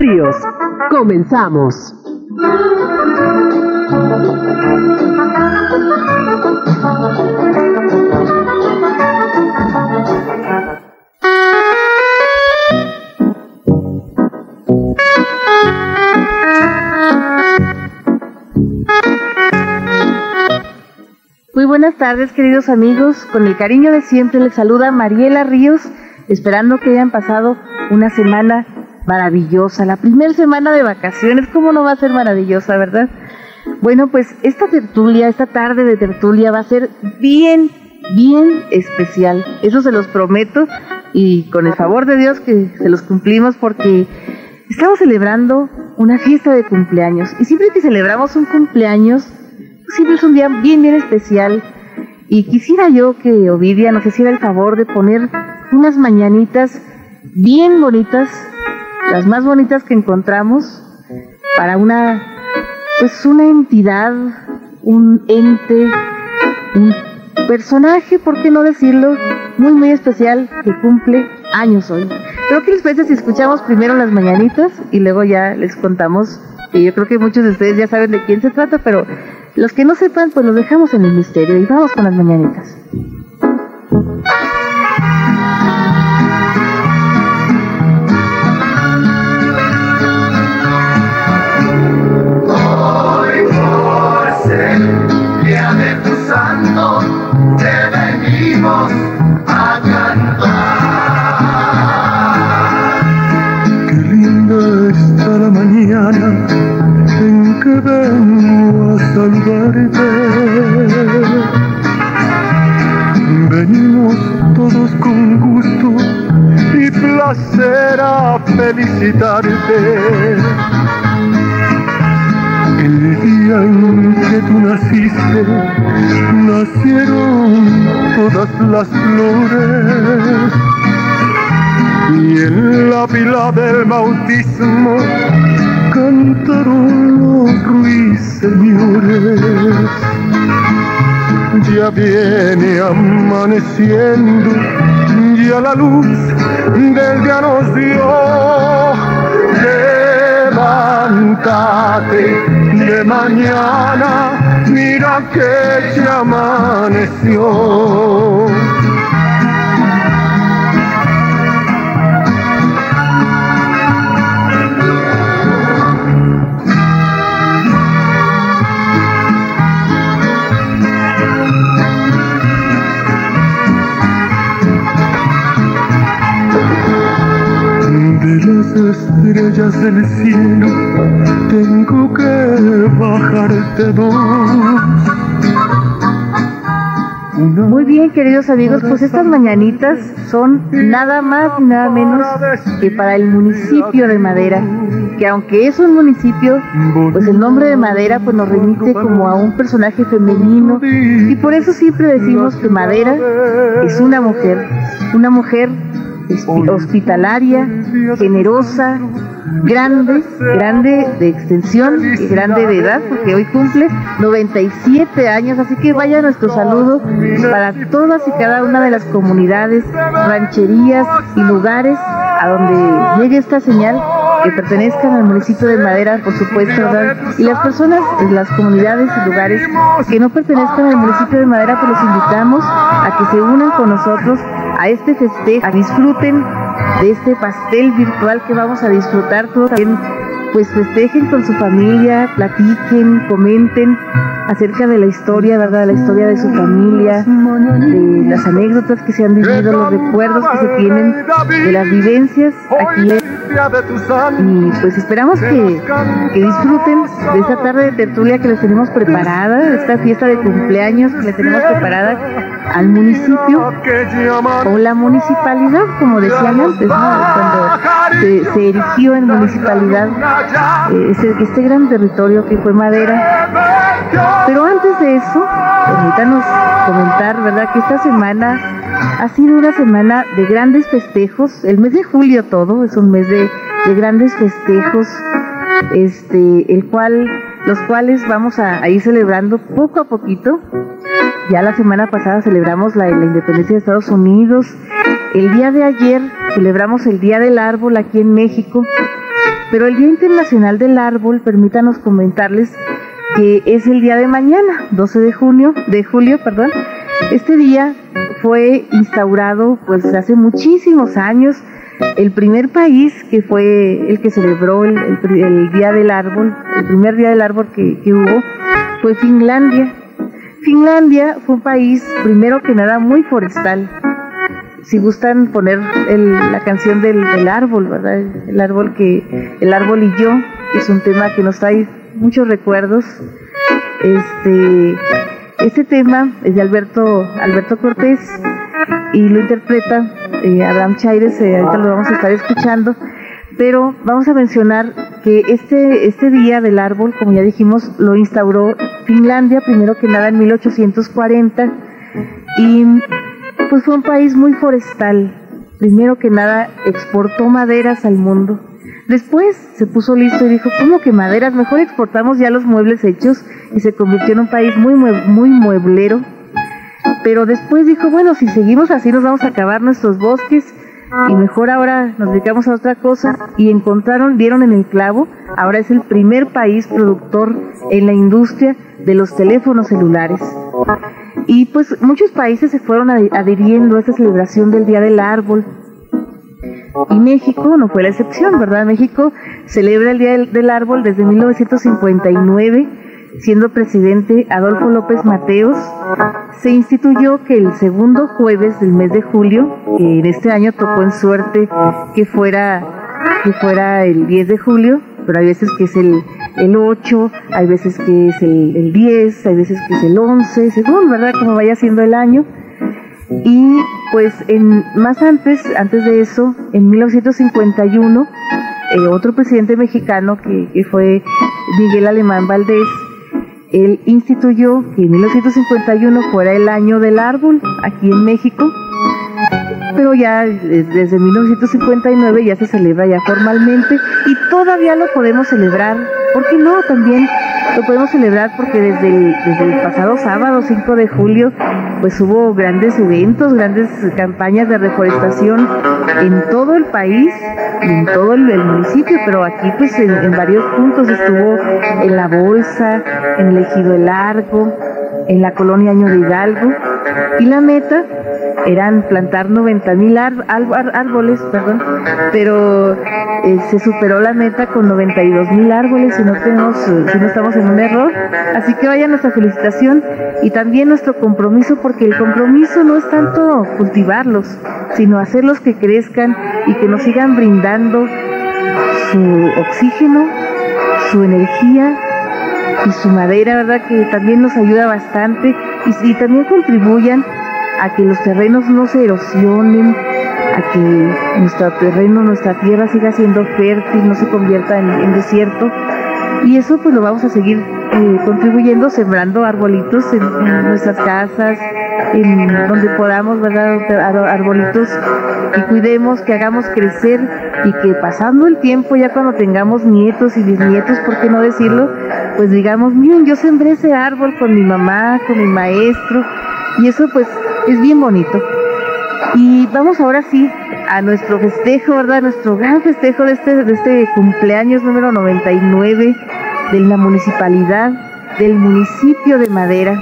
Ríos, comenzamos. Muy buenas tardes, queridos amigos. Con el cariño de siempre les saluda Mariela Ríos, esperando que hayan pasado una semana maravillosa, la primera semana de vacaciones. ¿Cómo no va a ser maravillosa, verdad? Bueno, pues esta tertulia, esta tarde de tertulia va a ser bien, bien especial. Eso se los prometo y con el favor de Dios que se los cumplimos porque estamos celebrando una fiesta de cumpleaños y siempre que celebramos un cumpleaños siempre es un día bien, bien especial. Y quisiera yo que Ovidia nos hiciera el favor de poner unas mañanitas bien bonitas, las más bonitas que encontramos, para una, pues una entidad, un ente, un personaje, ¿por qué no decirlo? Muy, muy especial que cumple años hoy. Creo que les parece si escuchamos primero las mañanitas y luego ya les contamos, que yo creo que muchos de ustedes ya saben de quién se trata, pero los que no sepan, pues los dejamos en el misterio y vamos con las mañanitas. Venimos a cantar. Qué linda está la mañana en que vengo a saludarte. Venimos todos con gusto y placer a felicitarte. El día en que tú naciste, nacieron todas las flores. Y en la pila del bautismo cantaron los ruiseñores. Ya viene amaneciendo, ya la luz del día nos dio. Levántate de mañana, mira que ya amaneció. Las estrellas del cielo tengo que bajarte dos. Muy bien, queridos amigos, pues estas mañanitas son nada más y nada menos que para el municipio de Madera, que aunque es un municipio, pues el nombre de Madera pues nos remite como a un personaje femenino y por eso siempre decimos que Madera es una mujer, una mujer hospitalaria, generosa, grande, grande de extensión grande de edad, porque hoy cumple 97 años, así que vaya nuestro saludo para todas y cada una de las comunidades, rancherías y lugares a donde llegue esta señal que pertenezcan al municipio de Madera, por supuesto, ¿verdad? Y las personas, las comunidades y lugares que no pertenezcan al municipio de Madera, pues los invitamos a que se unan con nosotros a este festejo, a disfruten de este pastel virtual que vamos a disfrutar todos también. Pues festejen con su familia, platiquen, comenten acerca de la historia, ¿verdad? La historia de su familia, de las anécdotas que se han vivido, los recuerdos que se tienen de las vivencias aquí. Y pues esperamos que, que disfruten de esta tarde de tertulia que les tenemos preparada, de esta fiesta de cumpleaños que les tenemos preparada al municipio o la municipalidad, como decían antes, ¿no? cuando se, erigió en municipalidad eh, ese- este gran territorio que fue Madera. Pero antes de eso, permítanos comentar, ¿verdad? Que esta semana ha sido una semana de grandes festejos. El mes de julio todo es un mes de, de grandes festejos, este, el cual, los cuales vamos a, ir celebrando poco a poquito. Ya la semana pasada celebramos la independencia de Estados Unidos. El día de ayer celebramos el Día del Árbol aquí en México. Pero el Día Internacional del Árbol, permítanos comentarles que es el día de mañana, 12 de junio, de julio, perdón. Este día fue instaurado pues hace muchísimos años. El primer país que fue el que celebró el, Día del Árbol, el primer Día del Árbol que, hubo, fue Finlandia. Finlandia fue un país, primero que nada, muy forestal. Si gustan poner la canción del, del, árbol, ¿verdad? El árbol que, el árbol y yo, es un tema que nos trae muchos recuerdos. Este, este tema es de Alberto, Alberto Cortés y lo interpreta eh, Adam Chaires, eh, ahorita lo vamos a estar escuchando, pero vamos a mencionar que este, este día del árbol, como ya dijimos, lo instauró Finlandia, primero que nada en 1840, y pues fue un país muy forestal, primero que nada exportó maderas al mundo, Después se puso listo y dijo, ¿cómo que maderas? Mejor exportamos ya los muebles hechos y se convirtió en un país muy, muy mueblero. Pero después dijo, bueno, si seguimos así nos vamos a acabar nuestros bosques y mejor ahora nos dedicamos a otra cosa. Y encontraron, dieron en el clavo, ahora es el primer país productor en la industria de los teléfonos celulares. Y pues muchos países se fueron adhiriendo a esta celebración del Día del Árbol, y México no fue la excepción, ¿verdad? México celebra el Día del, Árbol desde 1959, siendo presidente Adolfo López Mateos. Se instituyó que el segundo jueves del mes de julio, que en este año tocó en suerte que fuera, que fuera el 10 de julio, pero hay veces que es el, el 8, hay veces que es el, el 10, hay veces que es el 11, según, ¿verdad? Como vaya siendo el año. Y pues en, más antes, antes de eso, en 1951, eh, otro presidente mexicano que, que fue Miguel Alemán Valdés, él instituyó que en 1951 fuera el año del árbol aquí en México, pero ya desde 1959 ya se celebra ya formalmente y todavía lo podemos celebrar, ¿por qué no? También lo podemos celebrar porque desde el, desde el pasado sábado 5 de julio pues hubo grandes eventos, grandes campañas de reforestación en todo el país, en todo el, municipio, pero aquí pues en, varios puntos estuvo en la Bolsa, en el Ejido El Largo, en la colonia Año de Hidalgo y la meta eran plantar 90 mil árboles, perdón, pero eh, se superó la meta con 92 mil árboles si no tenemos, si no estamos en un error. Así que vaya nuestra felicitación y también nuestro compromiso, porque el compromiso no es tanto cultivarlos, sino hacerlos que crezcan y que nos sigan brindando su oxígeno, su energía y su madera, ¿verdad? Que también nos ayuda bastante y, también contribuyan a que los terrenos no se erosionen, a que nuestro terreno, nuestra tierra siga siendo fértil, no se convierta en, desierto. Y eso pues lo vamos a seguir eh, contribuyendo, sembrando arbolitos en, nuestras casas, en donde podamos, ¿verdad? Arbolitos que cuidemos, que hagamos crecer y que pasando el tiempo, ya cuando tengamos nietos y bisnietos, ¿por qué no decirlo? Pues digamos, miren, yo sembré ese árbol con mi mamá, con mi maestro, y eso pues es bien bonito. Y vamos ahora sí a nuestro festejo, ¿verdad? Nuestro gran festejo de este, de este cumpleaños número 99 de la municipalidad, del municipio de Madera.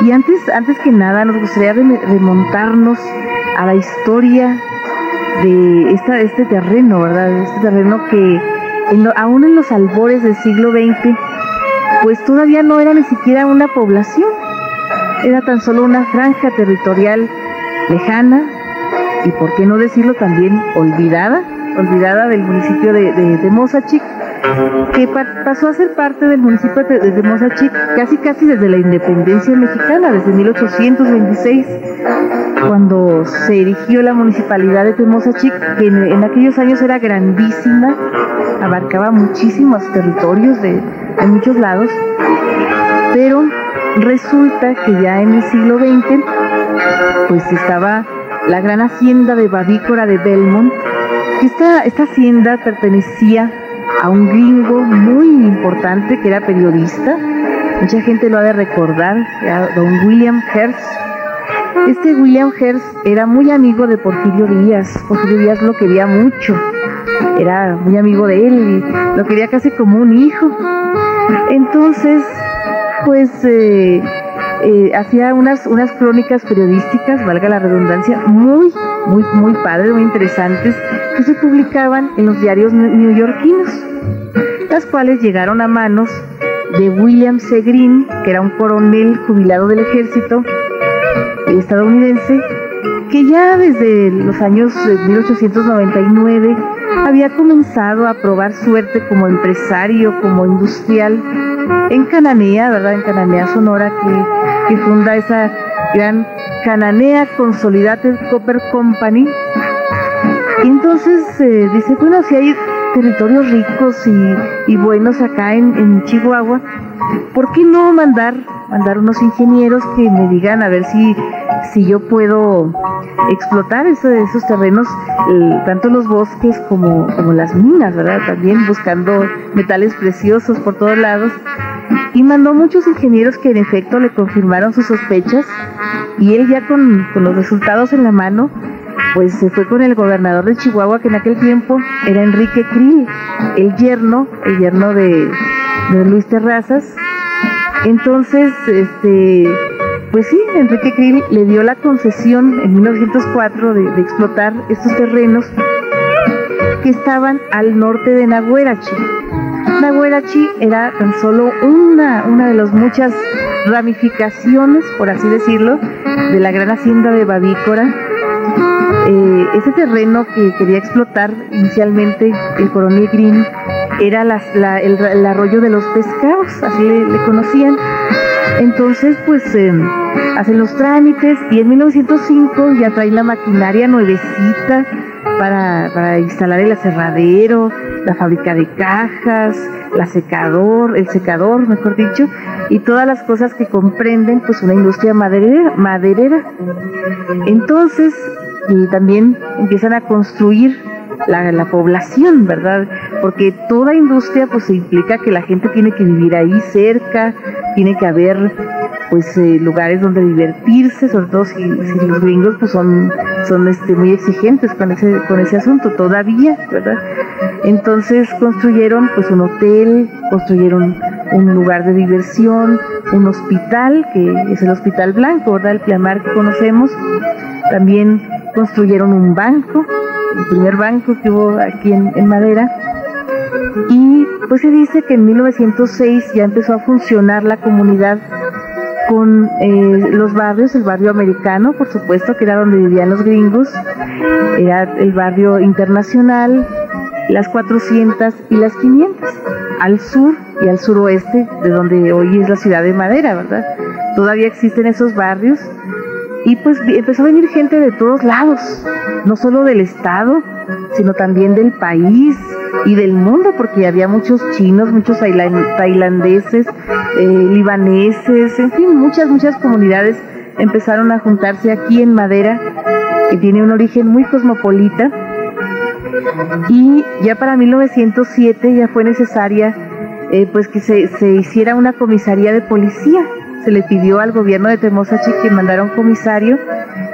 Y antes, antes que nada, nos gustaría remontarnos a la historia de esta, este terreno, ¿verdad? Este terreno que aún en los albores del siglo XX, pues todavía no era ni siquiera una población, era tan solo una franja territorial lejana y, por qué no decirlo, también olvidada, olvidada del municipio de, de, que pasó a ser parte del municipio de, de casi casi desde la independencia mexicana, desde 1826, cuando se erigió la municipalidad de Temozachic, que en, aquellos años era grandísima, abarcaba muchísimos territorios de, muchos lados, pero Resulta que ya en el siglo XX, pues estaba la gran hacienda de Babícora de Belmont. Esta, esta hacienda pertenecía a un gringo muy importante que era periodista. Mucha gente lo ha de recordar, era don William Hearst. Este William Hearst era muy amigo de Porfirio Díaz. Porfirio Díaz lo quería mucho. era muy amigo de él lo quería casi como un hijo. Entonces, pues eh, eh, hacía unas, unas crónicas periodísticas, valga la redundancia, muy, muy, muy padres, muy interesantes, que se publicaban en los diarios neoyorquinos, las cuales llegaron a manos de William C. Green, que era un coronel jubilado del ejército estadounidense, que ya desde los años 1899 había comenzado a probar suerte como empresario, como industrial en Cananea, ¿verdad? En Cananea, Sonora, que, funda esa gran Cananea Consolidated Copper Company. Y entonces eh, dice, bueno, si hay territorios ricos y, buenos acá en, Chihuahua, ¿por qué no mandar, mandar unos ingenieros que me digan a ver si, si yo puedo explotar esos, terrenos, tanto los bosques como, las minas, ¿verdad? También buscando metales preciosos por todos lados. Y mandó muchos ingenieros que en efecto le confirmaron sus sospechas y él ya con los resultados en la mano pues se fue con el gobernador de Chihuahua, que en aquel tiempo era Enrique Krill, el yerno, el yerno de, Luis Terrazas. Entonces, este, pues sí, Enrique Krill le dio la concesión en 1904 de, explotar estos terrenos que estaban al norte de Nahuerachi. Nahuerachi era tan solo una, una de las muchas ramificaciones, por así decirlo, de la gran hacienda de Babícora, eh, ese terreno que quería explotar inicialmente el coronel Green era el, arroyo de los pescados, así le, conocían. Entonces, pues em, hacen los trámites y en 1905 ya traen la maquinaria nuevecita para, instalar el aserradero, la fábrica de cajas, la secador, el secador, mejor dicho, y todas las cosas que comprenden pues una industria maderera. Entonces, y también empiezan a construir la, la, población, ¿verdad? Porque toda industria pues implica que la gente tiene que vivir ahí cerca, tiene que haber pues eh, lugares donde divertirse, sobre todo si, los gringos pues son, son este, muy exigentes con ese, con ese asunto todavía, ¿verdad? Entonces construyeron pues un hotel, construyeron un lugar de diversión, un hospital, que es el Hospital Blanco, ¿verdad? El Piamar que conocemos. También construyeron un banco, el primer banco que hubo aquí en, Madera. Y pues se dice que en 1906 ya empezó a funcionar la comunidad con eh, los barrios, el barrio americano, por supuesto, que era donde vivían los gringos, era el barrio internacional, las 400 y las 500, al sur y al suroeste de donde hoy es la ciudad de Madera, ¿verdad? Todavía existen esos barrios y pues empezó a venir gente de todos lados, no solo del estado, sino también del país y del mundo, porque había muchos chinos, muchos tailandeses, eh, libaneses, en fin, muchas, muchas comunidades empezaron a juntarse aquí en Madera, que tiene un origen muy cosmopolita. Y ya para 1907 ya fue necesaria eh, pues que se, se hiciera una comisaría de policía se le pidió al gobierno de Temosachi que mandara un comisario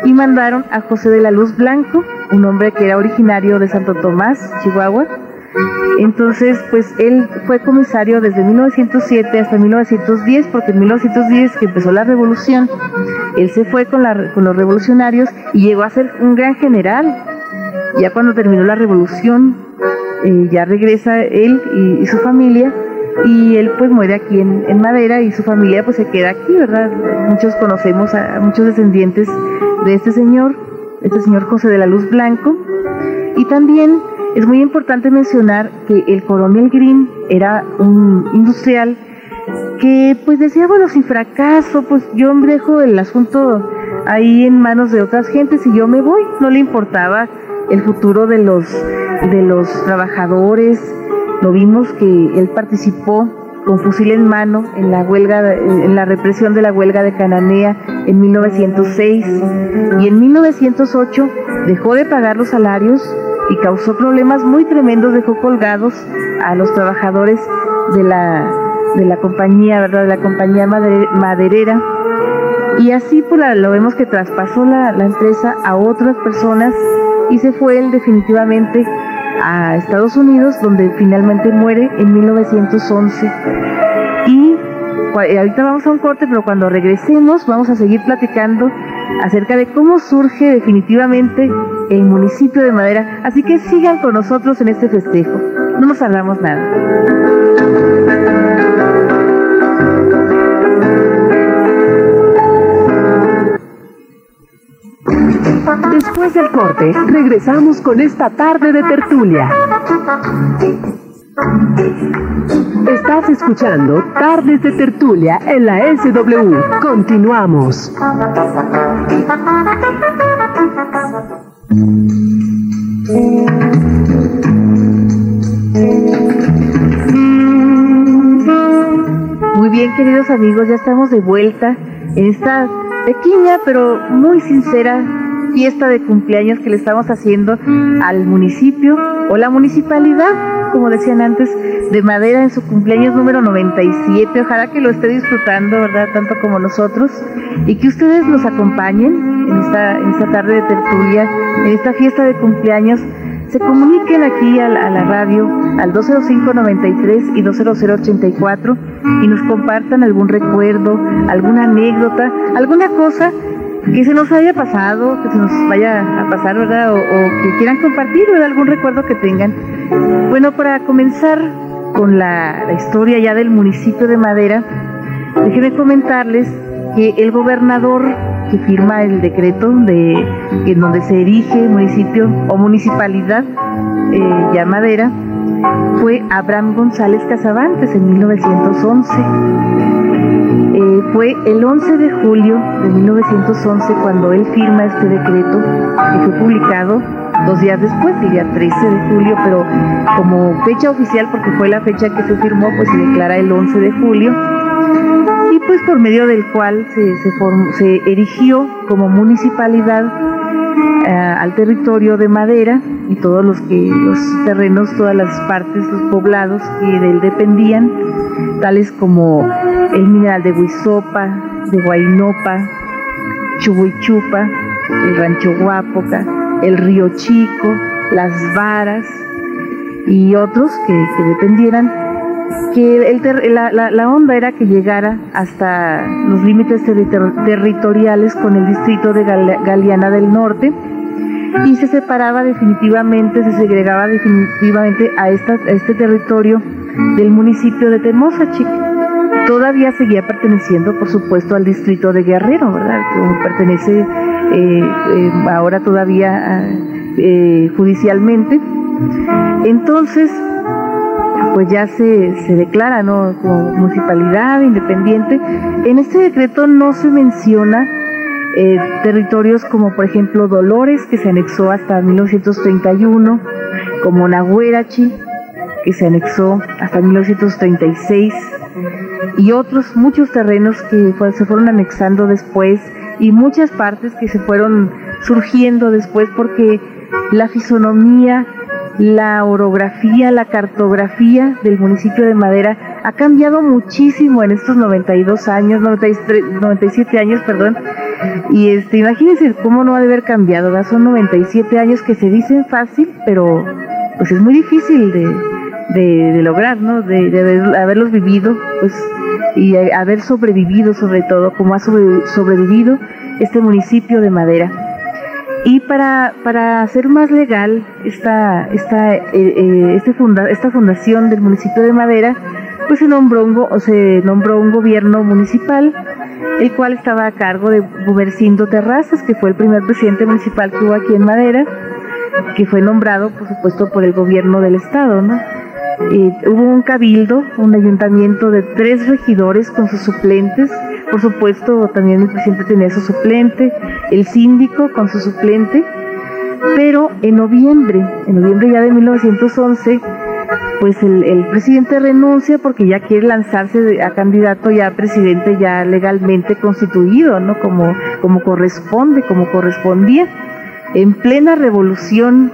y mandaron a José de la Luz Blanco, un hombre que era originario de Santo Tomás, Chihuahua. Entonces, pues él fue comisario desde 1907 hasta 1910, porque en 1910 que empezó la revolución, él se fue con, los revolucionarios y llegó a ser un gran general. Ya cuando terminó la revolución, eh, ya regresa él y su familia y él pues muere aquí en, Madera y su familia pues se queda aquí, ¿verdad? Muchos conocemos a muchos descendientes de este señor, este señor José de la Luz Blanco. Y también es muy importante mencionar que el coronel Green era un industrial que pues decía, bueno, si fracaso, pues yo dejo el asunto ahí en manos de otras gentes y yo me voy. No le importaba el futuro de los, de los trabajadores, lo vimos que él participó con fusil en mano en la huelga en la represión de la huelga de Cananea en 1906 y en 1908 dejó de pagar los salarios y causó problemas muy tremendos, dejó colgados a los trabajadores de la de la compañía, ¿verdad? De la compañía maderera. Y así pues, lo vemos que traspasó la, la empresa a otras personas y se fue él definitivamente a Estados Unidos, donde finalmente muere en 1911. Y ahorita vamos a un corte, pero cuando regresemos vamos a seguir platicando acerca de cómo surge definitivamente el municipio de Madera. Así que sigan con nosotros en este festejo. No nos hablamos nada. Después del corte, regresamos con esta tarde de tertulia. Estás escuchando Tardes de Tertulia en la SW. Continuamos. Muy bien, queridos amigos, ya estamos de vuelta en esta pequeña pero muy sincera fiesta de cumpleaños que le estamos haciendo al municipio o la municipalidad, como decían antes, de Madera en su cumpleaños número 97. Ojalá que lo esté disfrutando, ¿verdad? Tanto como nosotros. Y que ustedes nos acompañen en esta, esta tarde de tertulia, en esta fiesta de cumpleaños. Se comuniquen aquí a la, a la radio al 205-93 y 200-84 y nos compartan algún recuerdo, alguna anécdota, alguna cosa que se nos haya pasado, que se nos vaya a pasar, ¿verdad? O, que quieran compartir, ¿verdad? Algún recuerdo que tengan. Bueno, para comenzar con la, la historia ya del municipio de Madera, déjenme comentarles que el gobernador que firma el decreto de en donde se erige municipio o municipalidad eh, ya Madera fue Abraham González Casabantes en 1911. Eh, fue el 11 de julio de 1911 cuando él firma este decreto que fue publicado dos días después, el día 13 de julio, pero como fecha oficial, porque fue la fecha que se firmó, pues se declara el 11 de julio, y pues por medio del cual se, se, formó, se erigió como municipalidad eh, al territorio de Madera y todos los que los terrenos, todas las partes, los poblados que de él dependían, tales como el mineral de Huizopa, de Guainopa, Chubuichupa, el rancho Guapoca, el río Chico, las varas y otros que dependieran, que el ter la, onda era que llegara hasta los límites ter territoriales con el distrito de Gal Galeana del Norte y se separaba definitivamente, se segregaba definitivamente a, esta, a este territorio del municipio de Temosachic. Todavía seguía perteneciendo, por supuesto, al distrito de Guerrero, ¿verdad? Que pertenece eh, eh, ahora todavía eh, judicialmente. Entonces, pues ya se, se declara ¿no? como municipalidad independiente. En este decreto no se menciona eh, territorios como por ejemplo Dolores, que se anexó hasta 1931, como Nahuerachi, que se anexó hasta 1936, y otros muchos terrenos que se fueron anexando después, y muchas partes que se fueron surgiendo después porque la fisonomía, la orografía, la cartografía del municipio de Madera ha cambiado muchísimo en estos 92 años, 93, 97 años, perdón. Y este, imagínense cómo no ha de haber cambiado, ¿verdad? Son 97 años que se dicen fácil, pero pues es muy difícil de, de, de lograr, ¿no? De, de haber, haberlos vivido, pues, y haber sobrevivido sobre todo, como ha sobre, sobrevivido este municipio de Madera. Y para, para hacer más legal esta, esta, eh, eh, este funda, esta fundación del municipio de Madera, pues se nombró, un, o se nombró un gobierno municipal, el cual estaba a cargo de Gumercindo Terrazas, que fue el primer presidente municipal que hubo aquí en Madera, que fue nombrado, por supuesto, por el gobierno del estado, ¿no? Hubo un cabildo, un ayuntamiento de tres regidores con sus suplentes, por supuesto también el presidente tenía su suplente, el síndico con su suplente, pero en noviembre, en noviembre ya de 1911, pues el, presidente renuncia porque ya quiere lanzarse a candidato ya a presidente ya legalmente constituido, ¿no? Como, como corresponde, como correspondía. En plena revolución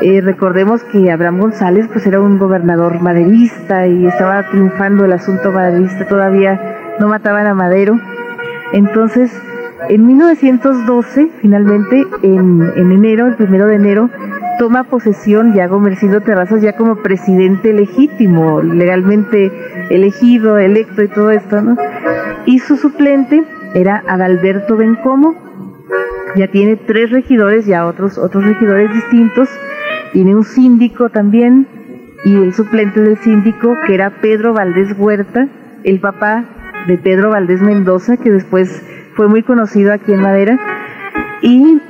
eh, recordemos que Abraham González pues era un gobernador maderista y estaba triunfando el asunto maderista, todavía no mataban a Madero. Entonces, en 1912, finalmente, en, en enero, el primero de enero, toma posesión ya Gomercindo Terrazas ya como presidente legítimo, legalmente elegido, electo y todo esto, ¿no? Y su suplente era Adalberto Bencomo, ya tiene tres regidores, ya otros, otros regidores distintos, tiene un síndico también, y el suplente del síndico, que era Pedro Valdés Huerta, el papá de Pedro Valdés Mendoza, que después fue muy conocido aquí en Madera, y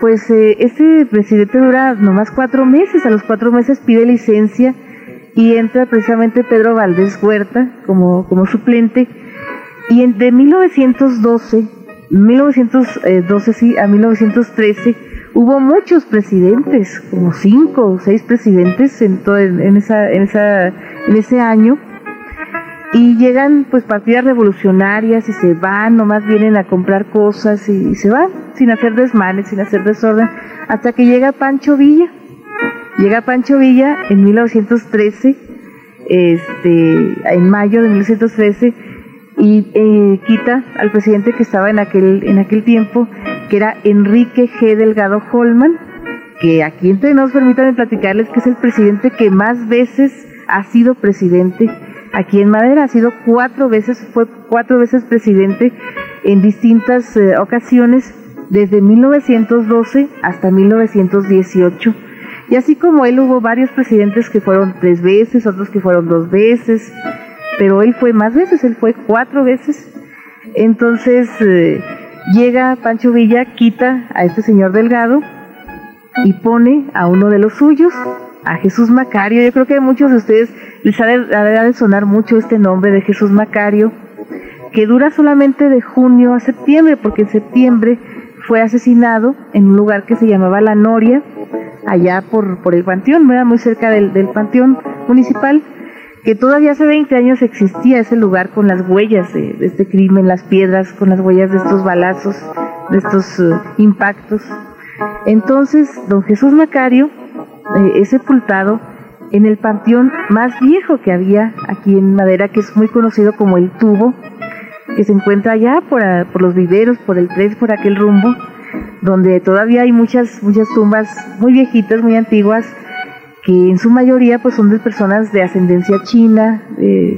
pues eh, este presidente dura nomás cuatro meses, a los cuatro meses pide licencia y entra precisamente Pedro Valdés Huerta como, como suplente, y en, de 1912 1912 sí, a 1913 hubo muchos presidentes, como cinco o seis presidentes en, todo, en, esa, en, esa, en ese año, y llegan pues partidas revolucionarias y se van, nomás vienen a comprar cosas y, se van, sin hacer desmanes, sin hacer desorden, hasta que llega Pancho Villa. Llega Pancho Villa en 1913, este, en mayo de 1913, y eh, quita al presidente que estaba en aquel, en aquel tiempo, que era Enrique G. Delgado Holman, que aquí entre nos permítanme platicarles que es el presidente que más veces ha sido presidente aquí en Madera, ha sido cuatro veces, fue cuatro veces presidente en distintas eh, ocasiones, desde 1912 hasta 1918. Y así como él hubo varios presidentes que fueron tres veces, otros que fueron dos veces, pero él fue más veces, él fue cuatro veces. Entonces eh, llega Pancho Villa, quita a este señor Delgado y pone a uno de los suyos, a Jesús Macario. Yo creo que a muchos de ustedes les ha de, sonar mucho este nombre de Jesús Macario, que dura solamente de junio a septiembre, porque en septiembre fue asesinado en un lugar que se llamaba La Noria, allá por, por el Panteón, muy cerca del, del Panteón Municipal que todavía hace 20 años existía ese lugar con las huellas de, este crimen, las piedras, con las huellas de estos balazos, de estos eh, impactos. Entonces, don Jesús Macario eh, es sepultado en el panteón más viejo que había aquí en Madera, que es muy conocido como el Tubo, que se encuentra allá por, por los viveros, por el tres, por aquel rumbo, donde todavía hay muchas, muchas tumbas muy viejitas, muy antiguas, que en su mayoría pues son de personas de ascendencia china,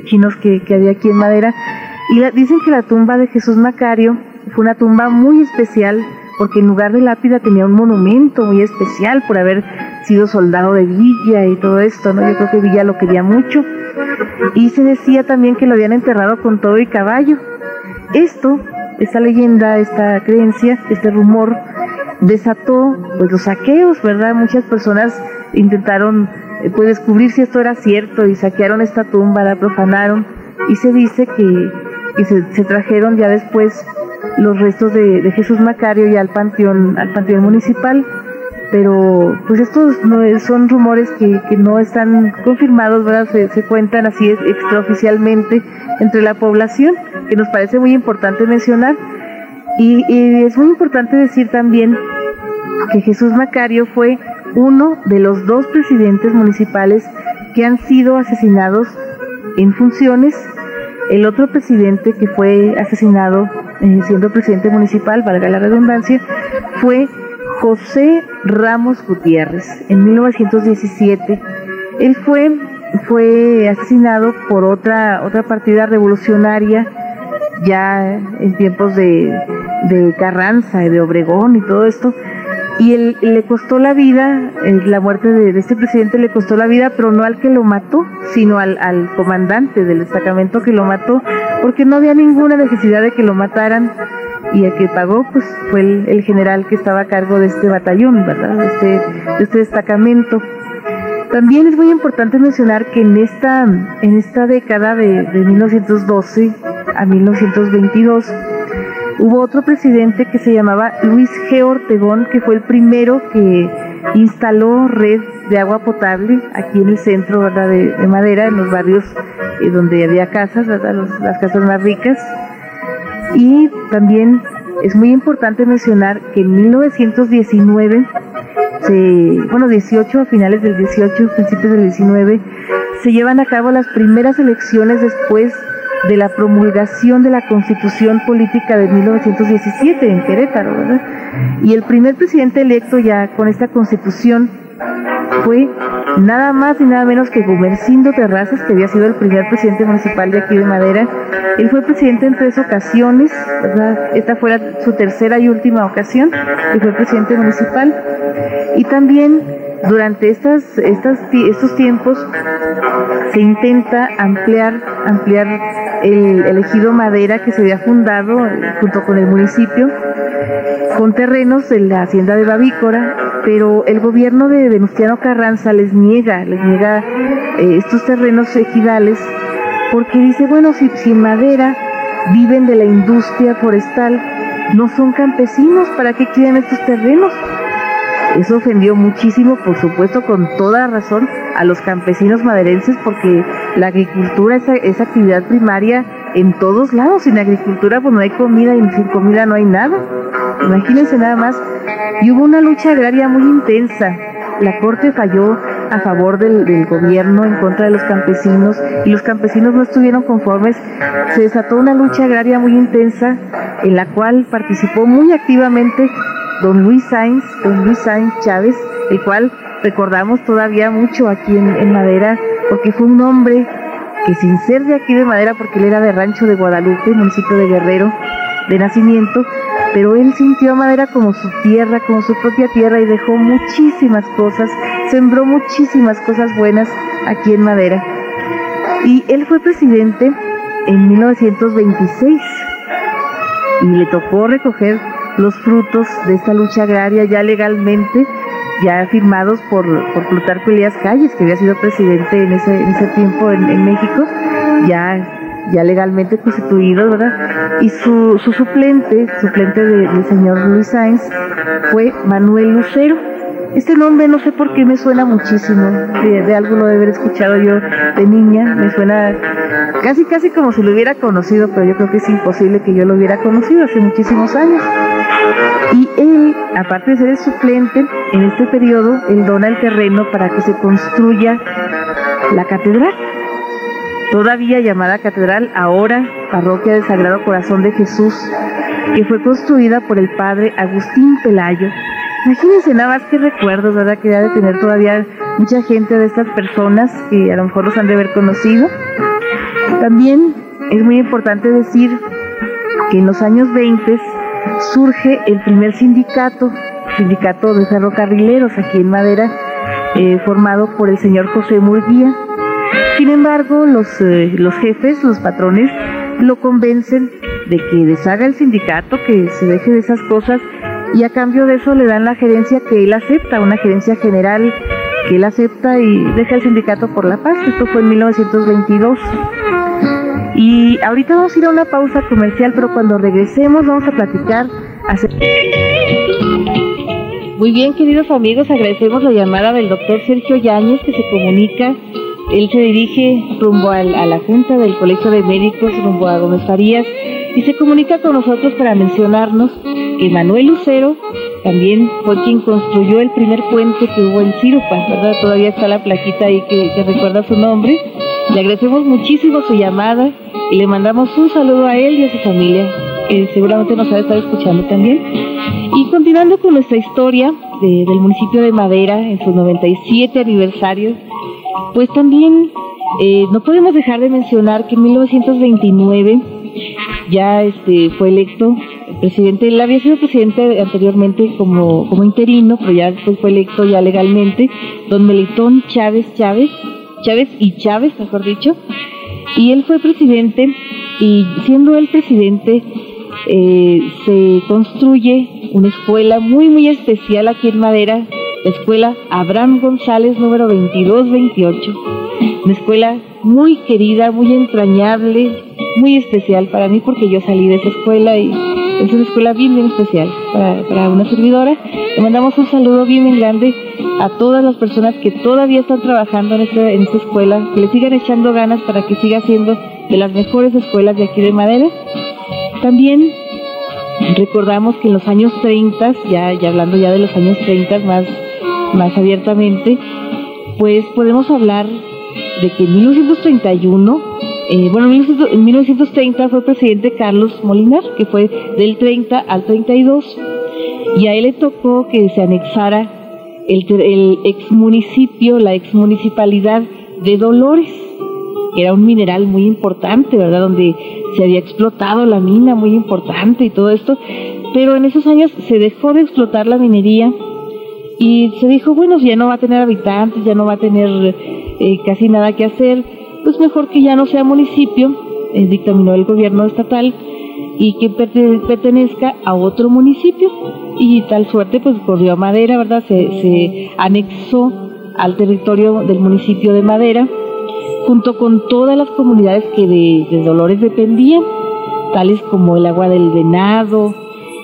chinos que, había aquí en Madera, y dicen que la tumba de Jesús Macario fue una tumba muy especial porque en lugar de lápida tenía un monumento muy especial por haber sido soldado de Villa y todo esto, ¿no? Yo creo que Villa lo quería mucho. Y se decía también que lo habían enterrado con todo y caballo. Esto, esta leyenda, esta creencia, este rumor, desató pues los saqueos, ¿verdad? Muchas personas intentaron eh, pues descubrir si esto era cierto y saquearon esta tumba, la profanaron y se dice que, se, trajeron ya después los restos de, Jesús Macario ya al panteón, al panteón municipal, pero pues estos no son rumores que, no están confirmados, ¿verdad? Se, cuentan así extraoficialmente entre la población, que nos parece muy importante mencionar. Y, y es muy importante decir también que Jesús Macario fue uno de los dos presidentes municipales que han sido asesinados en funciones. El otro presidente que fue asesinado siendo presidente municipal, valga la redundancia, fue José Ramos Gutiérrez en 1917. Él fue, fue asesinado por otra, otra partida revolucionaria ya en tiempos de, de Carranza y de Obregón y todo esto, y él, le costó la vida, la muerte de, este presidente le costó la vida, pero no al que lo mató, sino al, al comandante del destacamento que lo mató, porque no había ninguna necesidad de que lo mataran y el que pagó pues fue el, general que estaba a cargo de este batallón, ¿verdad? De este, de este destacamento. También es muy importante mencionar que en esta, en esta década de, de 1912 a 1922 Hubo otro presidente que se llamaba Luis G. Ortegón, que fue el primero que instaló red de agua potable aquí en el centro. De, Madera, en los barrios eh, donde había casas, las casas más ricas. Y también es muy importante mencionar que en 1919, bueno, 18, a finales del 18, principios del 19, se llevan a cabo las primeras elecciones después de la promulgación de la Constitución Política de 1917 en Querétaro, ¿verdad? Y el primer presidente electo ya con esta Constitución fue nada más y nada menos que Gumercindo Terrazas, que había sido el primer presidente municipal de aquí de Madera. Él fue presidente en tres ocasiones, ¿verdad? Esta fue su tercera y última ocasión que fue presidente municipal. Y también durante estas, estos tiempos se intenta ampliar, ampliar el, el ejido Madera que se había fundado junto con el municipio con terrenos de la hacienda de Babícora, pero el gobierno de Venustiano Carranza les niega, les niega eh, estos terrenos ejidales porque dice, bueno, si, si Madera viven de la industria forestal, no son campesinos, ¿para qué quieren estos terrenos? Eso ofendió muchísimo, por supuesto, con toda razón, a los campesinos maderenses, porque la agricultura es, actividad primaria en todos lados. Sin agricultura, pues no hay comida y sin comida no hay nada. Imagínense nada más. Y hubo una lucha agraria muy intensa. La corte falló a favor del, gobierno en contra de los campesinos y los campesinos no estuvieron conformes. Se desató una lucha agraria muy intensa en la cual participó muy activamente don Luis Sainz, don Luis Sainz Chávez, el cual recordamos todavía mucho aquí en, Madera, porque fue un hombre que sin ser de aquí de Madera, porque él era de Rancho de Guadalupe, municipio de Guerrero, de nacimiento, pero él sintió a Madera como su tierra, como su propia tierra y dejó muchísimas cosas, sembró muchísimas cosas buenas aquí en Madera. Y él fue presidente en 1926 y le tocó recoger los frutos de esta lucha agraria ya legalmente, ya firmados por, por Plutarco Elías Calles, que había sido presidente en ese, en ese tiempo en, México, ya ya legalmente constituido, ¿verdad? Y su, su suplente, suplente de, del señor Luis Sainz, fue Manuel Lucero. Este nombre no sé por qué me suena muchísimo, de, algo lo de haber escuchado yo de niña, me suena casi casi como si lo hubiera conocido, pero yo creo que es imposible que yo lo hubiera conocido hace muchísimos años. Y él, aparte de ser el suplente, en este periodo, él dona el terreno para que se construya la catedral todavía llamada catedral, ahora parroquia del Sagrado Corazón de Jesús, que fue construida por el padre Agustín Pelayo. Imagínense nada más que recuerdos, ¿verdad? Que debe de tener todavía mucha gente de estas personas que a lo mejor los han de haber conocido. También es muy importante decir que en los años 20 surge el primer sindicato, sindicato de ferrocarrileros aquí en Madera, eh, formado por el señor José Murguía, sin embargo, los, eh, los jefes, los patrones, lo convencen de que deshaga el sindicato, que se deje de esas cosas y a cambio de eso le dan la gerencia que él acepta, una gerencia general que él acepta y deja el sindicato por la paz. Esto fue en 1922. Y ahorita vamos a ir a una pausa comercial, pero cuando regresemos vamos a platicar. Muy bien, queridos amigos, agradecemos la llamada del doctor Sergio Yáñez que se comunica él se dirige rumbo al, a la Junta del Colegio de Médicos, rumbo a Gómez Farías, y se comunica con nosotros para mencionarnos que Manuel Lucero también fue quien construyó el primer puente que hubo en Cirupa, ¿verdad? Todavía está la plaquita ahí que, que recuerda su nombre. Le agradecemos muchísimo su llamada y le mandamos un saludo a él y a su familia, que seguramente nos ha estar escuchando también. Y continuando con nuestra historia de, del municipio de Madera en su 97 aniversario, pues también eh, no podemos dejar de mencionar que en 1929 ya este, fue electo presidente, él había sido presidente anteriormente como, como interino, pero ya después fue electo ya legalmente, don Melitón Chávez Chávez, Chávez y Chávez, mejor dicho, y él fue presidente y siendo él presidente eh, se construye una escuela muy muy especial aquí en Madera, escuela Abraham González número 2228. Una escuela muy querida, muy entrañable, muy especial para mí porque yo salí de esa escuela y es una escuela bien, bien especial para, una servidora. Le mandamos un saludo bien, bien grande a todas las personas que todavía están trabajando en esta, en esta escuela, que le sigan echando ganas para que siga siendo de las mejores escuelas de aquí de Madera. También recordamos que en los años 30, ya, ya hablando ya de los años 30 más más abiertamente, pues podemos hablar de que en 1931, eh, bueno, en 1930 fue presidente Carlos Molinar, que fue del 30 al 32, y a él le tocó que se anexara el, el ex municipio, la ex municipalidad de Dolores, que era un mineral muy importante, ¿verdad? Donde se había explotado la mina muy importante y todo esto, pero en esos años se dejó de explotar la minería y se dijo, bueno, ya no va a tener habitantes, ya no va a tener eh, casi nada que hacer, pues mejor que ya no sea municipio, eh, dictaminó el gobierno estatal, y que pertenezca a otro municipio. Y tal suerte, pues corrió a Madera, ¿verdad? Se, se anexó al territorio del municipio de Madera, junto con todas las comunidades que de, Dolores dependían, tales como el agua del venado,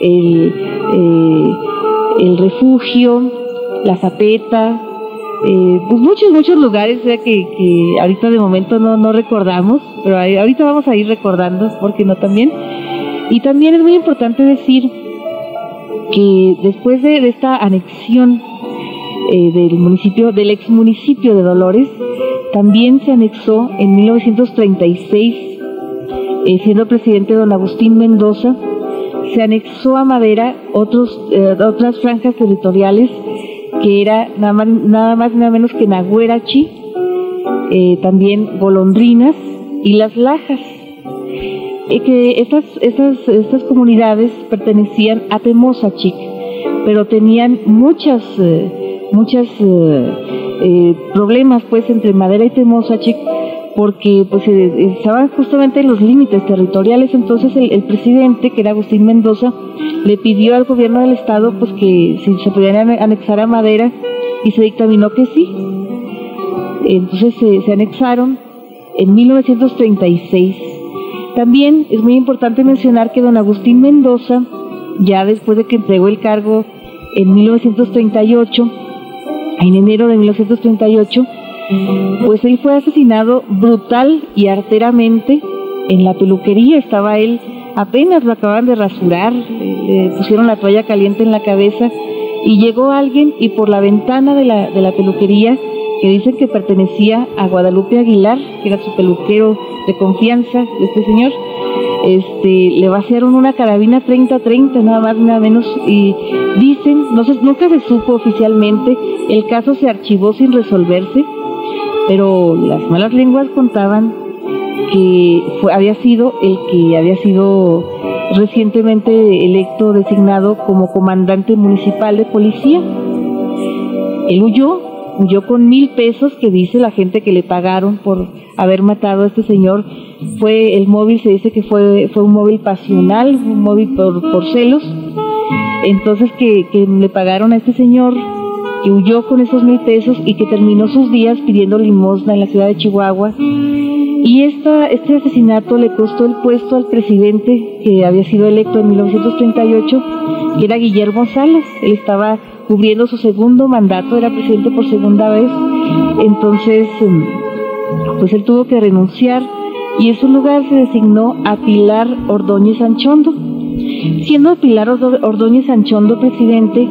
el, eh, el refugio, la zapeta, eh, pues muchos, muchos lugares que, ahorita de momento no, no recordamos, pero ahorita vamos a ir recordando, porque no también. Y también es muy importante decir que después de, esta anexión eh, del municipio, del ex municipio de Dolores, también se anexó en 1936, eh, siendo presidente don Agustín Mendoza, se anexó a Madera otros, otras franjas territoriales que era nada más, nada nada menos que Nahuerachi, eh, también Golondrinas y Las Lajas. Eh, que estas, estas, estas comunidades pertenecían a Temosachic, pero tenían muchas, eh, muchas problemas pues entre Madera y Temosachic porque pues estaban justamente en los límites territoriales, entonces el, presidente, que era Agustín Mendoza, le pidió al gobierno del estado pues que si se podían anexar a Madera y se dictaminó que sí. Entonces se, anexaron en 1936. También es muy importante mencionar que don Agustín Mendoza, ya después de que entregó el cargo en 1938, en enero de 1938, pues él fue asesinado brutal y arteramente en la peluquería. Estaba él, apenas lo acaban de rasurar, le pusieron la toalla caliente en la cabeza y llegó alguien y por la ventana de la, de la peluquería, que dicen que pertenecía a Guadalupe Aguilar, que era su peluquero de confianza de este señor, este, le vaciaron una carabina 30-30, nada más, nada menos, y dicen, no sé, nunca se supo oficialmente, el caso se archivó sin resolverse, pero las malas lenguas contaban que fue, había sido el que había sido recientemente electo, designado como comandante municipal de policía. Él huyó, huyó con mil pesos que dice la gente que le pagaron por haber matado a este señor. Fue el móvil, se dice que fue, fue un móvil pasional, un móvil por, por celos. Entonces que, que le pagaron a este señor que huyó con esos mil pesos y que terminó sus días pidiendo limosna en la ciudad de Chihuahua. Y esta, este asesinato le costó el puesto al presidente que había sido electo en 1938, que era Guillermo Salas. Él estaba cubriendo su segundo mandato, era presidente por segunda vez. Entonces, em, pues él tuvo que renunciar y en su lugar se designó a Pilar Ordóñez Anchondo. Siendo Pilar Ordóñez Anchondo presidente,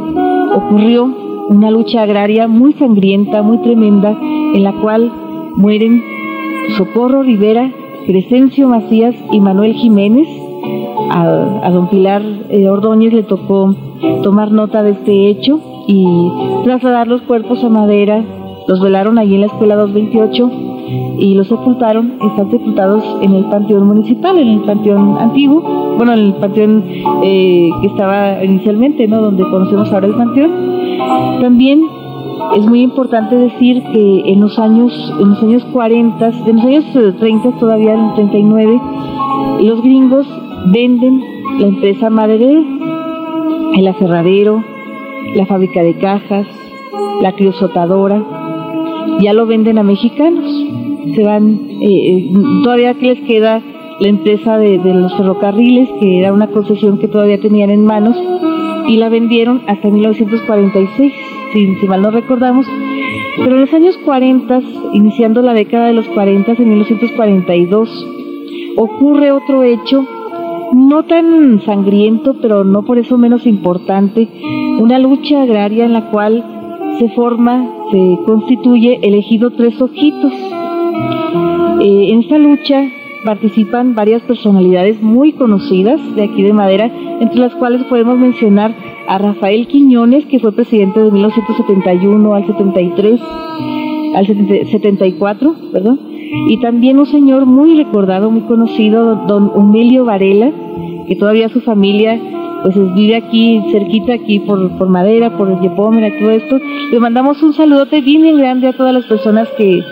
ocurrió una lucha agraria muy sangrienta, muy tremenda, en la cual mueren Socorro Rivera, Crescencio Macías y Manuel Jiménez. A, don Pilar eh, Ordóñez le tocó tomar nota de este hecho y trasladar los cuerpos a Madera. Los velaron allí en la escuela 228 y los sepultaron, están sepultados en el panteón municipal, en el panteón antiguo, bueno, en el panteón eh, que estaba inicialmente, ¿no? Donde conocemos ahora el panteón también es muy importante decir que en los años, en los años 40, en los años 30 todavía, en 39, los gringos venden la empresa maderera, el aserradero, la fábrica de cajas, la criosotadora, ya lo venden a mexicanos. Se van, eh, eh, todavía que les queda la empresa de, de los ferrocarriles, que era una concesión que todavía tenían en manos, y la vendieron hasta 1946, si, si mal no recordamos. Pero en los años 40, iniciando la década de los 40, en 1942, ocurre otro hecho no tan sangriento, pero no por eso menos importante, una lucha agraria en la cual se forma, se constituye el ejido Tres Ojitos. Eh, en esta lucha participan varias personalidades muy conocidas de aquí de Madera, entre las cuales podemos mencionar a Rafael Quiñones, que fue presidente de 1971 al 73, al 74, perdón, y también un señor muy recordado, muy conocido, don Humilio Varela, que todavía su familia pues vive aquí cerquita, aquí por, por Madera, por Yepómena, todo esto. Le mandamos un saludote bien grande a todas las personas que,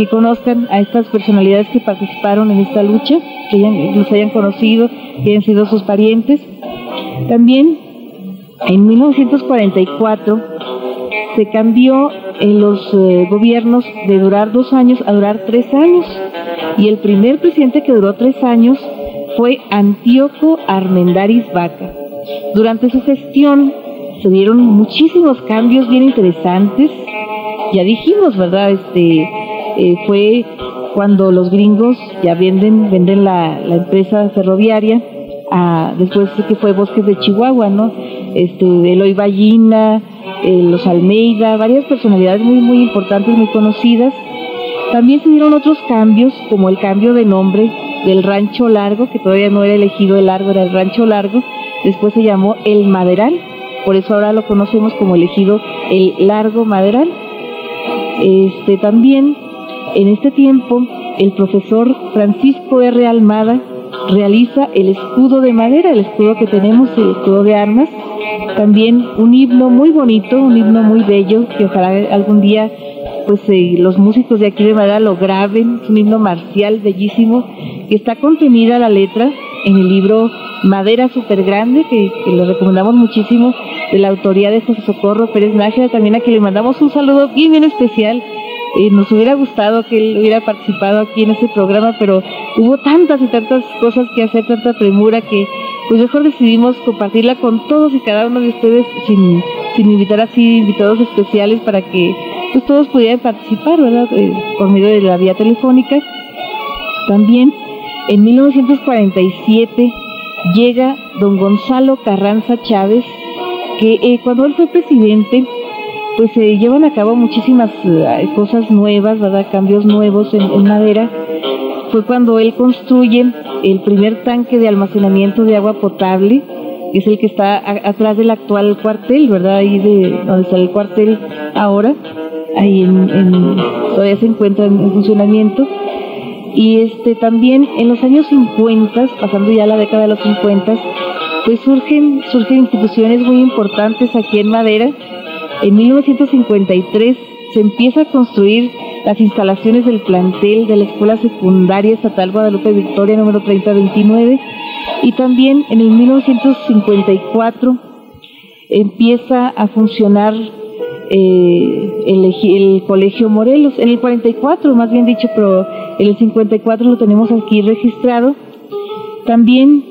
que conozcan a estas personalidades que participaron en esta lucha, que los hayan conocido, que hayan sido sus parientes. También en 1944 se cambió en los eh, gobiernos de durar dos años a durar tres años y el primer presidente que duró tres años fue Antíoco Armendáriz Vaca. Durante su gestión se dieron muchísimos cambios bien interesantes. Ya dijimos, ¿verdad? Este eh, fue cuando los gringos ya venden venden la, empresa ferroviaria a, después que fue Bosques de Chihuahua, ¿no? Este Eloy Ballina, eh, los Almeida, varias personalidades muy muy importantes, muy conocidas. También se dieron otros cambios, como el cambio de nombre del Rancho Largo, que todavía no era elegido el Largo, era el Rancho Largo, después se llamó El Maderal, por eso ahora lo conocemos como elegido el Largo Maderal. Este también en este tiempo el profesor Francisco R. Almada realiza el escudo de madera, el escudo que tenemos, el escudo de armas, también un himno muy bonito, un himno muy bello, que ojalá algún día pues eh, los músicos de aquí de Madera lo graben, es un himno marcial bellísimo, que está contenida la letra en el libro Madera Super Grande, que, le recomendamos muchísimo, de la autoría de José Socorro Pérez Nájera, también a quien le mandamos un saludo bien, bien especial. Eh, nos hubiera gustado que él hubiera participado aquí en este programa, pero hubo tantas y tantas cosas que hacer, tanta premura que pues mejor decidimos compartirla con todos y cada uno de ustedes sin, sin invitar así invitados especiales para que pues todos pudieran participar, ¿verdad? Eh, por medio de la vía telefónica. También en 1947 llega don Gonzalo Carranza Chávez, que eh, cuando él fue presidente, pues se llevan a cabo muchísimas eh, cosas nuevas, ¿verdad? Cambios nuevos en, madera. Fue cuando él construye el primer tanque de almacenamiento de agua potable, que es el que está atrás del actual cuartel, ¿verdad? Ahí de donde está el cuartel ahora, ahí en, todavía se encuentra en funcionamiento y este también en los años 50, pasando ya la década de los 50, pues surgen, surgen instituciones muy importantes aquí en Madera. En 1953 se empieza a construir las instalaciones del plantel de la Escuela Secundaria Estatal Guadalupe Victoria número 3029 y también en el 1954 empieza a funcionar eh, el, Colegio Morelos, en el 44 más bien dicho, pero en el 54 lo tenemos aquí registrado. También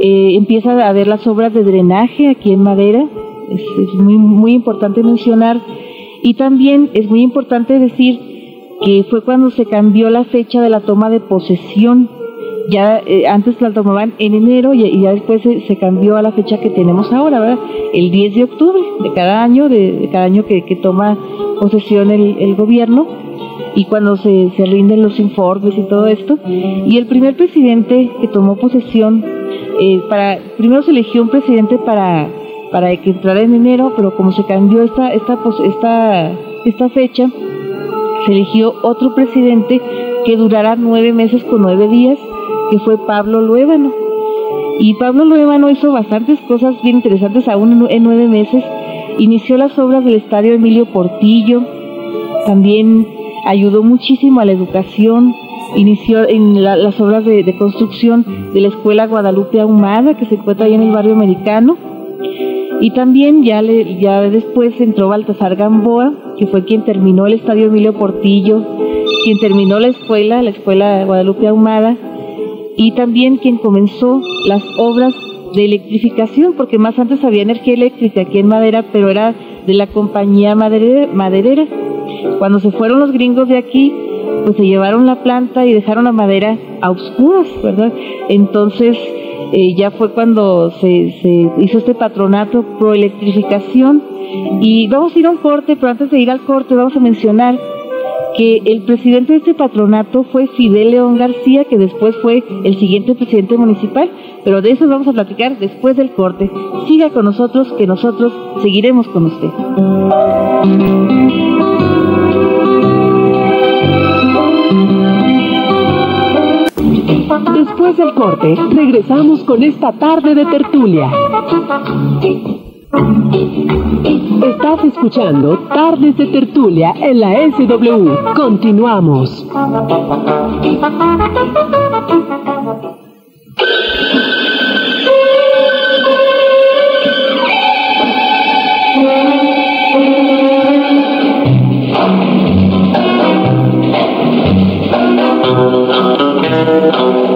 eh, empieza a haber las obras de drenaje aquí en Madera, es, muy, muy importante mencionar. Y también es muy importante decir que fue cuando se cambió la fecha de la toma de posesión ya eh, antes la tomaban en enero y, ya después se, cambió a la fecha que tenemos ahora, ¿verdad? El 10 de octubre de cada año, de, cada año que, toma posesión el, gobierno y cuando se, se, rinden los informes y todo esto. Y el primer presidente que tomó posesión, eh, para primero se eligió un presidente para, para que entrara en enero, pero como se cambió esta, esta, esta, esta fecha, se eligió otro presidente que durara nueve meses con nueve días que fue Pablo Luébano. Y Pablo Luébano hizo bastantes cosas bien interesantes aún en nueve meses. Inició las obras del Estadio Emilio Portillo, también ayudó muchísimo a la educación, inició en las obras de, construcción de la Escuela Guadalupe Ahumada, que se encuentra ahí en el barrio americano. Y también ya, le, ya después entró Baltasar Gamboa, que fue quien terminó el Estadio Emilio Portillo, quien terminó la escuela, la Escuela Guadalupe Ahumada, y también quien comenzó las obras de electrificación, porque más antes había energía eléctrica aquí en Madera, pero era de la compañía maderera. Cuando se fueron los gringos de aquí, pues se llevaron la planta y dejaron la madera a oscuras, ¿verdad? Entonces eh, ya fue cuando se, se hizo este patronato pro electrificación y vamos a ir a un corte, pero antes de ir al corte vamos a mencionar que el presidente de este patronato fue Fidel León García, que después fue el siguiente presidente municipal, pero de eso vamos a platicar después del corte. Siga con nosotros, que nosotros seguiremos con usted. Después del corte, regresamos con esta tarde de tertulia. Estás escuchando Tardes de Tertulia en la SW. Continuamos.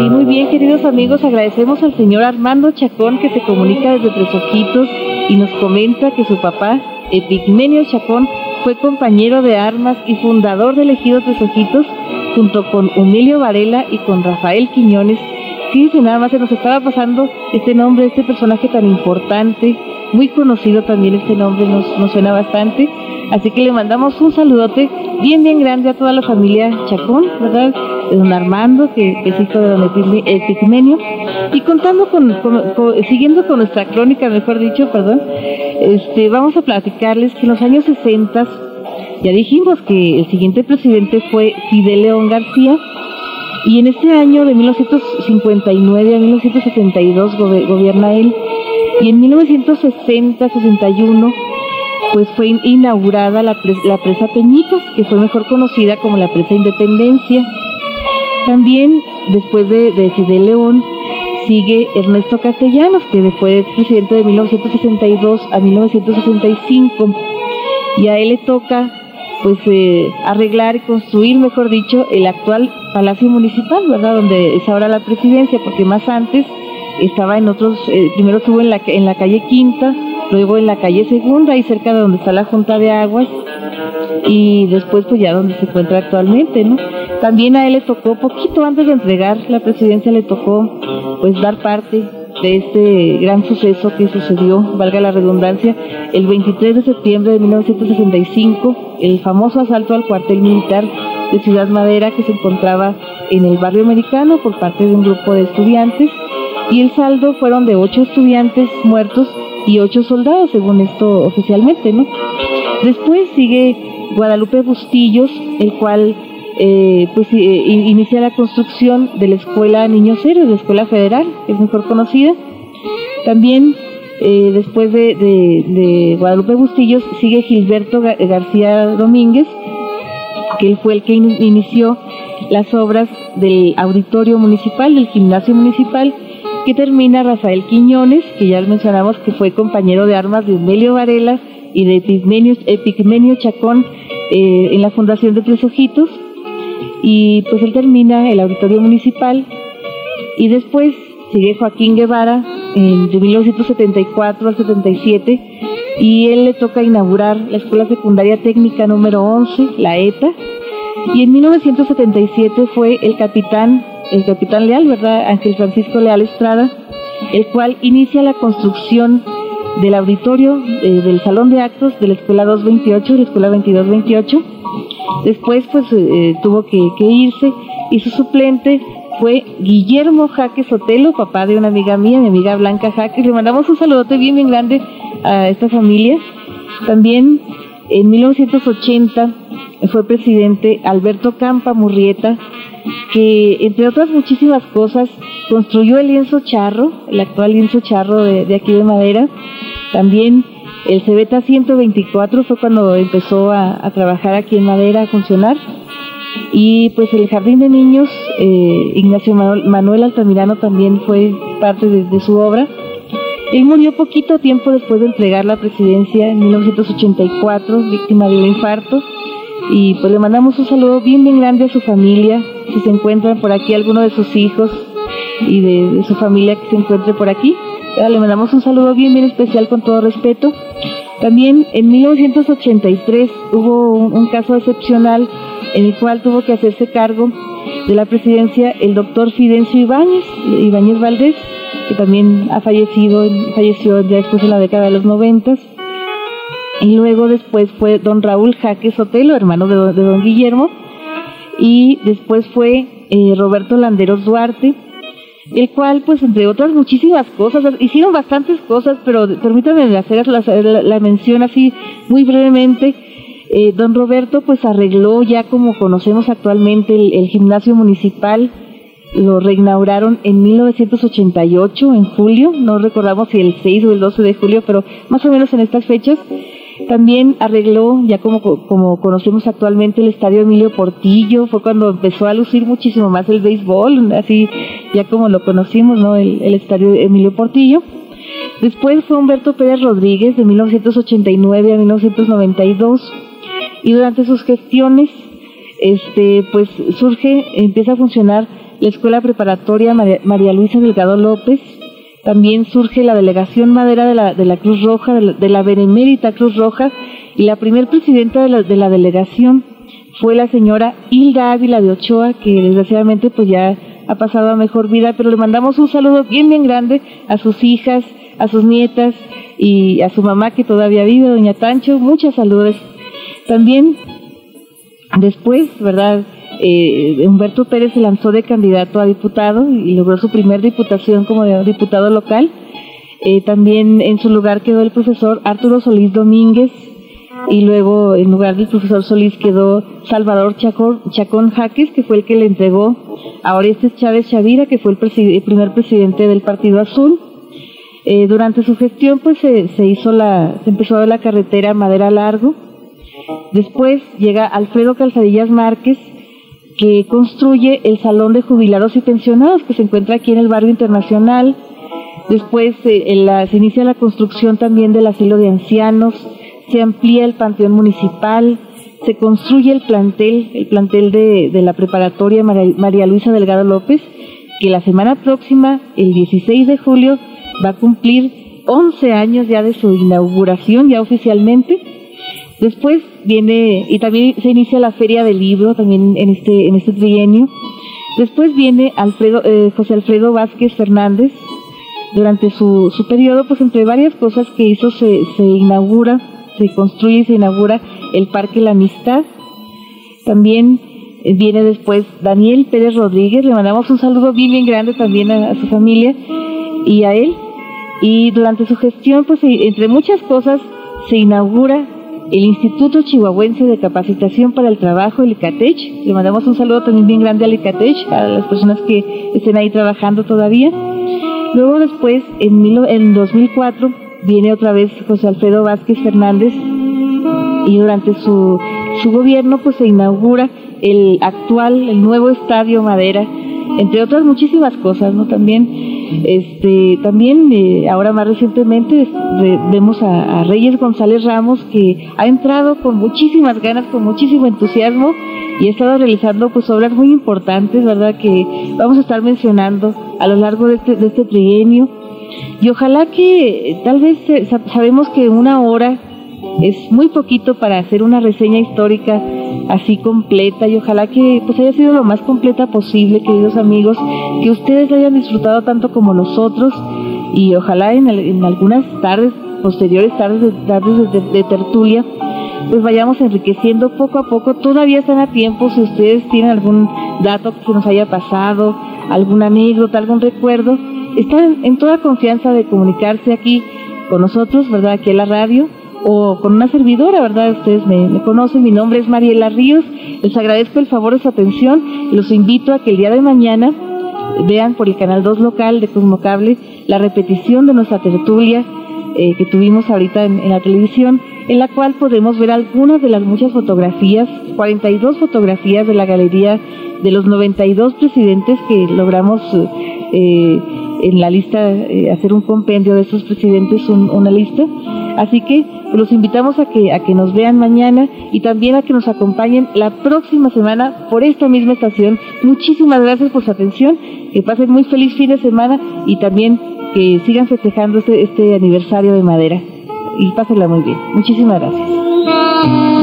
Muy bien, queridos amigos, agradecemos al señor Armando Chacón que se comunica desde Tres Ojitos y nos comenta que su papá, Epigmenio Chacón, fue compañero de armas y fundador del Ejido Tres Ojitos junto con Emilio Varela y con Rafael Quiñones. Fíjense, nada más se nos estaba pasando este nombre, este personaje tan importante, muy conocido también este nombre, nos, nos suena bastante. Así que le mandamos un saludote bien, bien grande a toda la familia Chacón, ¿verdad? De don Armando, que, es hijo de don Epigme- Epigmenio. Y contando con, con- siguiendo con nuestra crónica, mejor dicho, perdón, este, vamos a platicarles que en los años 60, ya dijimos que el siguiente presidente fue Fidel León García, y en este año de 1959 a 1972 gobe- gobierna él, y en 1960-61 pues fue in- inaugurada la, pres- la presa Peñitas, que fue mejor conocida como la presa Independencia. También, después de, de Fidel León, sigue Ernesto Castellanos, que fue presidente de 1962 a 1965, y a él le toca pues eh, arreglar y construir, mejor dicho, el actual Palacio Municipal, ¿verdad? Donde es ahora la presidencia, porque más antes estaba en otros, eh, primero estuvo en la, en la calle Quinta, luego en la calle Segunda, ahí cerca de donde está la Junta de Aguas, y después pues ya donde se encuentra actualmente, ¿no? También a él le tocó, poquito antes de entregar la presidencia, le tocó pues dar parte de este gran suceso que sucedió, valga la redundancia, el 23 de septiembre de 1965, el famoso asalto al cuartel militar de Ciudad Madera que se encontraba en el barrio americano por parte de un grupo de estudiantes y el saldo fueron de ocho estudiantes muertos y ocho soldados, según esto oficialmente, ¿no? Después sigue Guadalupe Bustillos, el cual eh, pues eh, in- inicia la construcción de la escuela Niños Héroes, la escuela federal, es mejor conocida. También eh, después de, de- Guadalupe Bustillos sigue Gilberto Ga- García Domínguez, que él fue el que in- inició las obras del auditorio municipal, del gimnasio municipal, que termina Rafael Quiñones, que ya mencionamos que fue compañero de armas de Emilio Varela y de Epigmenio, Epigmenio Chacón eh, en la fundación de Tres Ojitos, y pues él termina el auditorio municipal. Y después sigue Joaquín Guevara en, de 1974 al 77 y él le toca inaugurar la Escuela Secundaria Técnica número 11, la ETA, y en 1977 fue el capitán, el capitán Leal, ¿verdad? Ángel Francisco Leal Estrada, el cual inicia la construcción del auditorio eh, del salón de actos de la Escuela 228, la Escuela 2228. Después pues eh, tuvo que, irse y su suplente fue Guillermo Jaque Sotelo, papá de una amiga mía, mi amiga Blanca Jaque. Le mandamos un saludote bien, bien grande a esta familia. También en 1980 fue presidente Alberto Campa Murrieta, que entre otras muchísimas cosas construyó el lienzo charro, el actual lienzo charro de, de aquí de madera. También el Cebeta 124 fue cuando empezó a, a trabajar aquí en madera, a funcionar. Y pues el Jardín de Niños, eh, Ignacio Manuel, Altamirano también fue parte de, de su obra. Él murió poquito tiempo después de entregar la presidencia en 1984, víctima de un infarto. Y pues le mandamos un saludo bien, bien grande a su familia. si se encuentran por aquí alguno de sus hijos y de, su familia que se encuentre por aquí. Le mandamos un saludo bien, bien especial con todo respeto. También en 1983 hubo un, caso excepcional en el cual tuvo que hacerse cargo de la presidencia el doctor Fidencio Ibáñez, Ibáñez Valdés, que también ha fallecido, falleció ya después de la década de los noventas. Y luego después fue don Raúl Jaque Sotelo, hermano de, don Guillermo. Y después fue eh, Roberto Landeros Duarte, el cual, pues, entre otras muchísimas cosas, hicieron bastantes cosas, pero permítanme hacer la, mención así muy brevemente. Eh, don Roberto, pues, arregló ya como conocemos actualmente el, gimnasio municipal, lo reinauguraron en 1988, en julio, no recordamos si el 6 o el 12 de julio, pero más o menos en estas fechas. También arregló, ya como, como conocemos actualmente, el estadio Emilio Portillo, fue cuando empezó a lucir muchísimo más el béisbol, así ya como lo conocimos, ¿no? El, estadio Emilio Portillo. Después fue Humberto Pérez Rodríguez de 1989 a 1992 y durante sus gestiones este pues surge empieza a funcionar la escuela preparatoria María Luisa Delgado López también surge la delegación madera de la, de la Cruz Roja, de la, Benemérita Cruz Roja, y la primer presidenta de la, de la delegación fue la señora Hilda Ávila de Ochoa, que desgraciadamente pues ya ha pasado a mejor vida, pero le mandamos un saludo bien, bien grande a sus hijas, a sus nietas y a su mamá que todavía vive, doña Tancho, muchas saludos. También después, ¿verdad? Eh, Humberto Pérez se lanzó de candidato a diputado y logró su primer diputación como diputado local. Eh, también en su lugar quedó el profesor Arturo Solís Domínguez y luego en lugar del profesor Solís quedó Salvador Chacón, Chacón Jaques, que fue el que le entregó a Orestes Chávez Chavira, que fue el, primer presidente del Partido Azul. Eh, durante su gestión pues se, hizo la, se empezó a ver la carretera Madera Largo. Después llega Alfredo Calzadillas Márquez, que construye el Salón de Jubilados y Pensionados que se encuentra aquí en el barrio internacional. Después eh, se inicia la construcción también del asilo de ancianos, se amplía el panteón municipal, se construye el plantel, el plantel de, la preparatoria María, Luisa Delgado López, que la semana próxima, el 16 de julio, va a cumplir 11 años ya de su inauguración, ya oficialmente. Después viene, y también se inicia la feria del libro, también en este, en este trienio. Después viene Alfredo, eh, José Alfredo Vázquez Fernández. Durante su, su periodo, pues entre varias cosas que hizo, se, se inaugura, se construye y se inaugura el Parque La Amistad. También eh, viene después Daniel Pérez Rodríguez, le mandamos un saludo bien, bien grande también a, a su familia y a él. Y durante su gestión, pues entre muchas cosas, se inaugura el Instituto Chihuahuense de Capacitación para el Trabajo, el ICATECH. Le mandamos un saludo también bien grande al ICATECH, a las personas que estén ahí trabajando todavía. Luego después, en, en 2004, viene otra vez José Alfredo Vázquez Fernández y durante su, su gobierno pues se inaugura el actual, el nuevo Estadio Madera, entre otras muchísimas cosas, ¿no? También este, también eh, ahora más recientemente vemos a, Reyes González Ramos que ha entrado con muchísimas ganas, con muchísimo entusiasmo y ha estado realizando pues obras muy importantes, ¿verdad? Que vamos a estar mencionando a lo largo de este, de este trienio. Y ojalá que tal vez eh, sabemos que una hora es muy poquito para hacer una reseña histórica así completa y ojalá que pues haya sido lo más completa posible, queridos amigos, que ustedes hayan disfrutado tanto como nosotros y ojalá en, en algunas tardes, posteriores tardes, de, tardes de, tertulia, pues vayamos enriqueciendo poco a poco. Todavía están a tiempo si ustedes tienen algún dato que nos haya pasado, alguna anécdota, algún recuerdo, están en toda confianza de comunicarse aquí con nosotros, ¿verdad? Aquí en la radio o con una servidora, ¿verdad? Ustedes me, conocen, mi nombre es Mariela Ríos, les agradezco el favor de su atención los invito a que el día de mañana vean por el canal 2 local de Cosmocable la repetición de nuestra tertulia eh, que tuvimos ahorita en, la televisión, en la cual podemos ver algunas de las muchas fotografías, 42 fotografías de la galería de los 92 presidentes que logramos eh, en la lista, eh, hacer un compendio de estos presidentes, una lista. Así que los invitamos a que, a que nos vean mañana y también a que nos acompañen la próxima semana por esta misma estación. Muchísimas gracias por su atención, que pasen muy feliz fin de semana y también que sigan festejando este, este aniversario de madera. Y pásenla muy bien. Muchísimas gracias.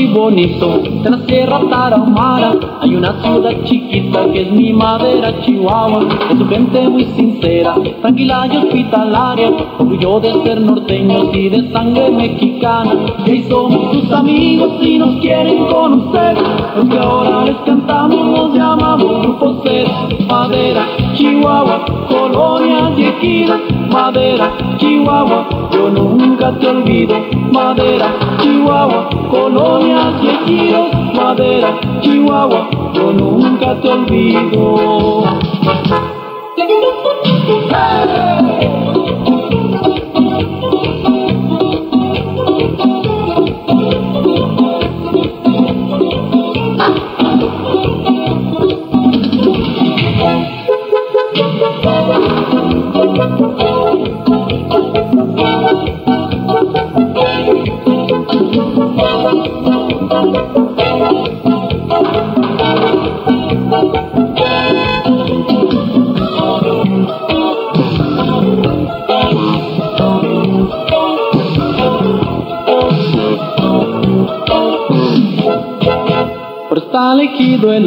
Bonito. De la Sierra Tarahumara hay una ciudad chiquita que es mi madera Chihuahua. Es su gente muy sincera tranquila y hospitalaria. Orgullo de ser norteños y de sangre mexicana. Y somos sus amigos y nos quieren conocer. Porque ahora les cantamos nos llamamos Grupo C Madera Chihuahua Colonia y Madera Chihuahua yo nunca te olvido Madera Chihuahua Colonia y madera, Chihuahua, yo nunca te olvido.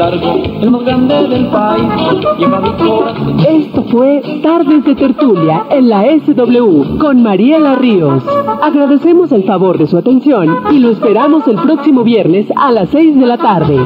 Largo, el más grande del país. Esto fue Tardes de Tertulia en la SW con Mariela Ríos. Agradecemos el favor de su atención y lo esperamos el próximo viernes a las 6 de la tarde.